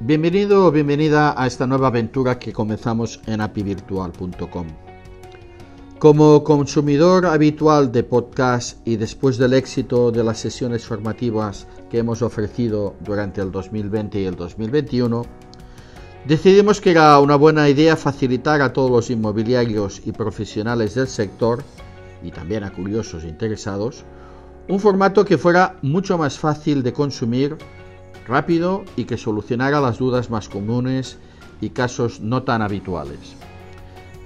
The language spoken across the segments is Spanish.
Bienvenido o bienvenida a esta nueva aventura que comenzamos en apivirtual.com. Como consumidor habitual de podcast y después del éxito de las sesiones formativas que hemos ofrecido durante el 2020 y el 2021, decidimos que era una buena idea facilitar a todos los inmobiliarios y profesionales del sector, y también a curiosos interesados, un formato que fuera mucho más fácil de consumir rápido y que solucionara las dudas más comunes y casos no tan habituales.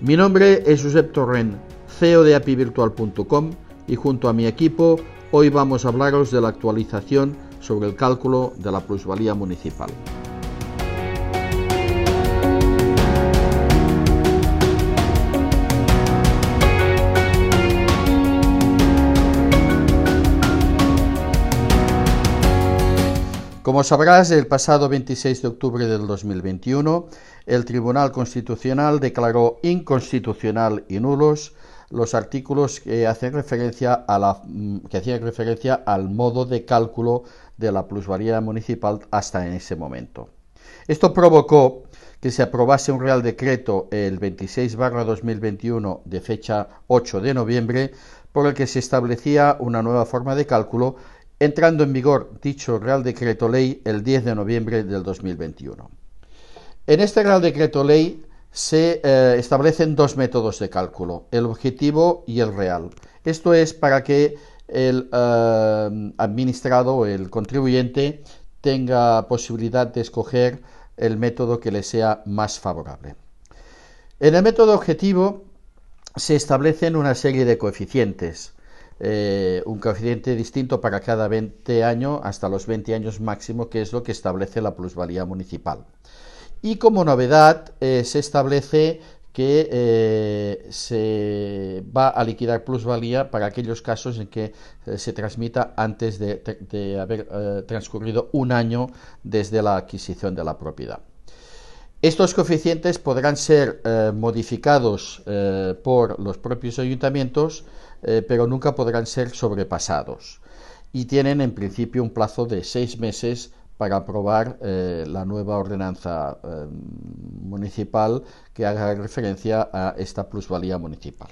Mi nombre es Josep Torrent, CEO de apivirtual.com y junto a mi equipo hoy vamos a hablaros de la actualización sobre el cálculo de la plusvalía municipal. Como sabrás, el pasado 26 de octubre del 2021, el Tribunal Constitucional declaró inconstitucional y nulos los artículos que hacen referencia a la, mm, que hacían referencia al modo de cálculo de la plusvalía municipal hasta en ese momento. Esto provocó que se aprobase un Real Decreto el 26-2021 de fecha 8 de noviembre por el que se establecía una nueva forma de cálculo entrando en vigor dicho Real Decreto Ley el 10 de noviembre del 2021. En este Real Decreto Ley se eh, establecen dos métodos de cálculo, el objetivo y el real. Esto es para que el eh, administrado, el contribuyente, tenga posibilidad de escoger el método que le sea más favorable. En el método objetivo se establecen una serie de coeficientes eh, un coeficiente distinto para cada 20 años hasta los 20 años máximo, que es lo que establece la plusvalía municipal. Y como novedad eh, se establece que eh, se va a liquidar plusvalía para aquellos casos en que se transmita antes de haber transcurrido un año desde la adquisición de la propiedad. Estos coeficientes podrán ser modificados por los propios ayuntamientos eh, pero nunca podrán ser sobrepasados. Y tienen en principio un plazo de seis meses para aprobar eh, la nueva ordenanza eh, municipal que haga referencia a esta plusvalía municipal.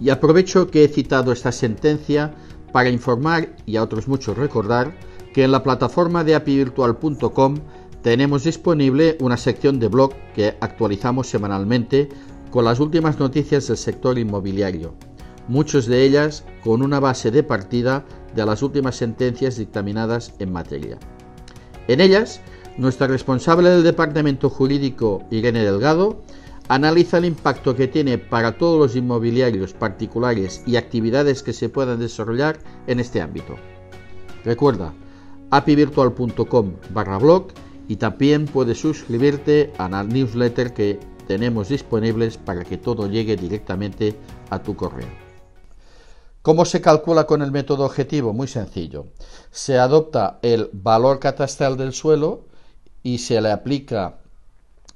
Y aprovecho que he citado esta sentencia para informar y a otros muchos recordar que en la plataforma de apivirtual.com tenemos disponible una sección de blog que actualizamos semanalmente con las últimas noticias del sector inmobiliario, muchas de ellas con una base de partida de las últimas sentencias dictaminadas en materia. En ellas, nuestra responsable del Departamento Jurídico, Irene Delgado, analiza el impacto que tiene para todos los inmobiliarios particulares y actividades que se puedan desarrollar en este ámbito. Recuerda, apivirtual.com barra blog y también puedes suscribirte a la newsletter que tenemos disponibles para que todo llegue directamente a tu correo. ¿Cómo se calcula con el método objetivo? Muy sencillo. Se adopta el valor catastral del suelo y se le aplica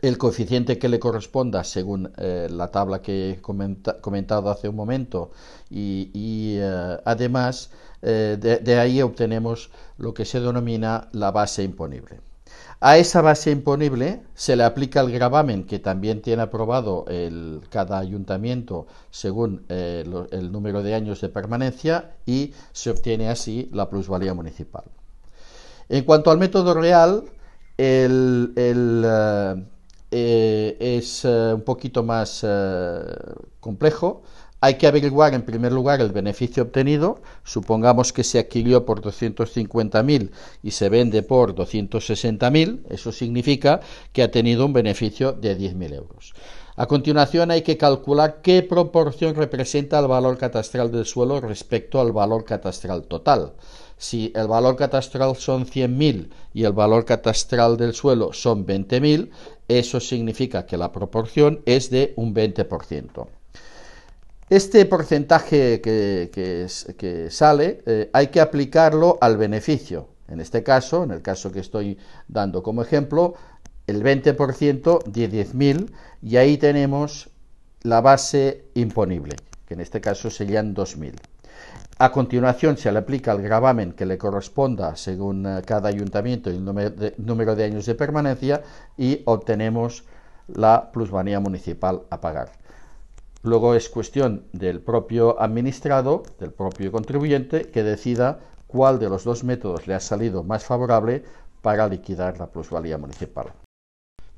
el coeficiente que le corresponda según eh, la tabla que he comentado hace un momento y, eh, además eh, de ahí obtenemos lo que se denomina la base imponible. A esa base imponible se le aplica el gravamen que también tiene aprobado el, cada ayuntamiento según el número de años de permanencia y se obtiene así la plusvalía municipal. En cuanto al método real, el, eh, es un poquito más complejo hay que averiguar en primer lugar el beneficio obtenido. Supongamos que se adquirió por 250.000 y se vende por 260.000. Eso significa que ha tenido un beneficio de 10.000 euros. A continuación hay que calcular qué proporción representa el valor catastral del suelo respecto al valor catastral total. Si el valor catastral son 100.000 y el valor catastral del suelo son 20.000, eso significa que la proporción es de un 20%. Este porcentaje que, sale eh, hay que aplicarlo al beneficio. En este caso, en el caso que estoy dando como ejemplo, el 20% de 10.000 y ahí tenemos la base imponible, que en este caso serían 2.000. A continuación se le aplica el gravamen que le corresponda según eh, cada ayuntamiento y el número de, años de permanencia y obtenemos la plusvalía municipal a pagar. Luego es cuestión del propio administrado, del propio contribuyente, que decida cuál de los dos métodos le ha salido más favorable para liquidar la plusvalía municipal.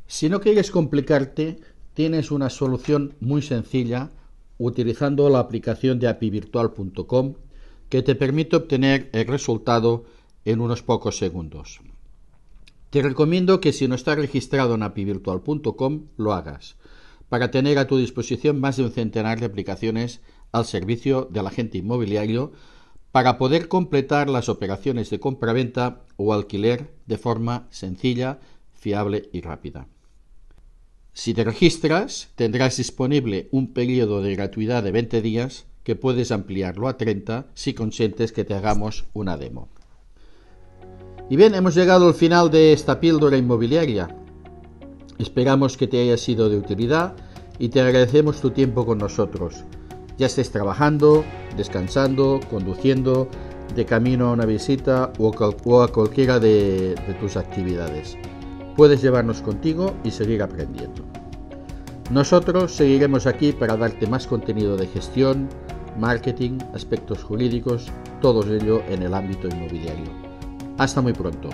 Si no quieres complicarte, tienes una solución muy sencilla utilizando la aplicación de apivirtual.com que te permite obtener el resultado en unos pocos segundos. Te recomiendo que si no estás registrado en apivirtual.com lo hagas, para tener a tu disposición más de un centenar de aplicaciones al servicio del agente inmobiliario para poder completar las operaciones de compra-venta o alquiler de forma sencilla, fiable y rápida. Si te registras, tendrás disponible un periodo de gratuidad de 20 días que puedes ampliarlo a 30 si consientes que te hagamos una demo. Y bien, hemos llegado al final de esta píldora inmobiliaria. Esperamos que te haya sido de utilidad y te agradecemos tu tiempo con nosotros. Ya estés trabajando, descansando, conduciendo, de camino a una visita o a cualquiera de, de tus actividades. Puedes llevarnos contigo y seguir aprendiendo. Nosotros seguiremos aquí para darte más contenido de gestión, marketing, aspectos jurídicos, todo ello en el ámbito inmobiliario. Hasta muy pronto.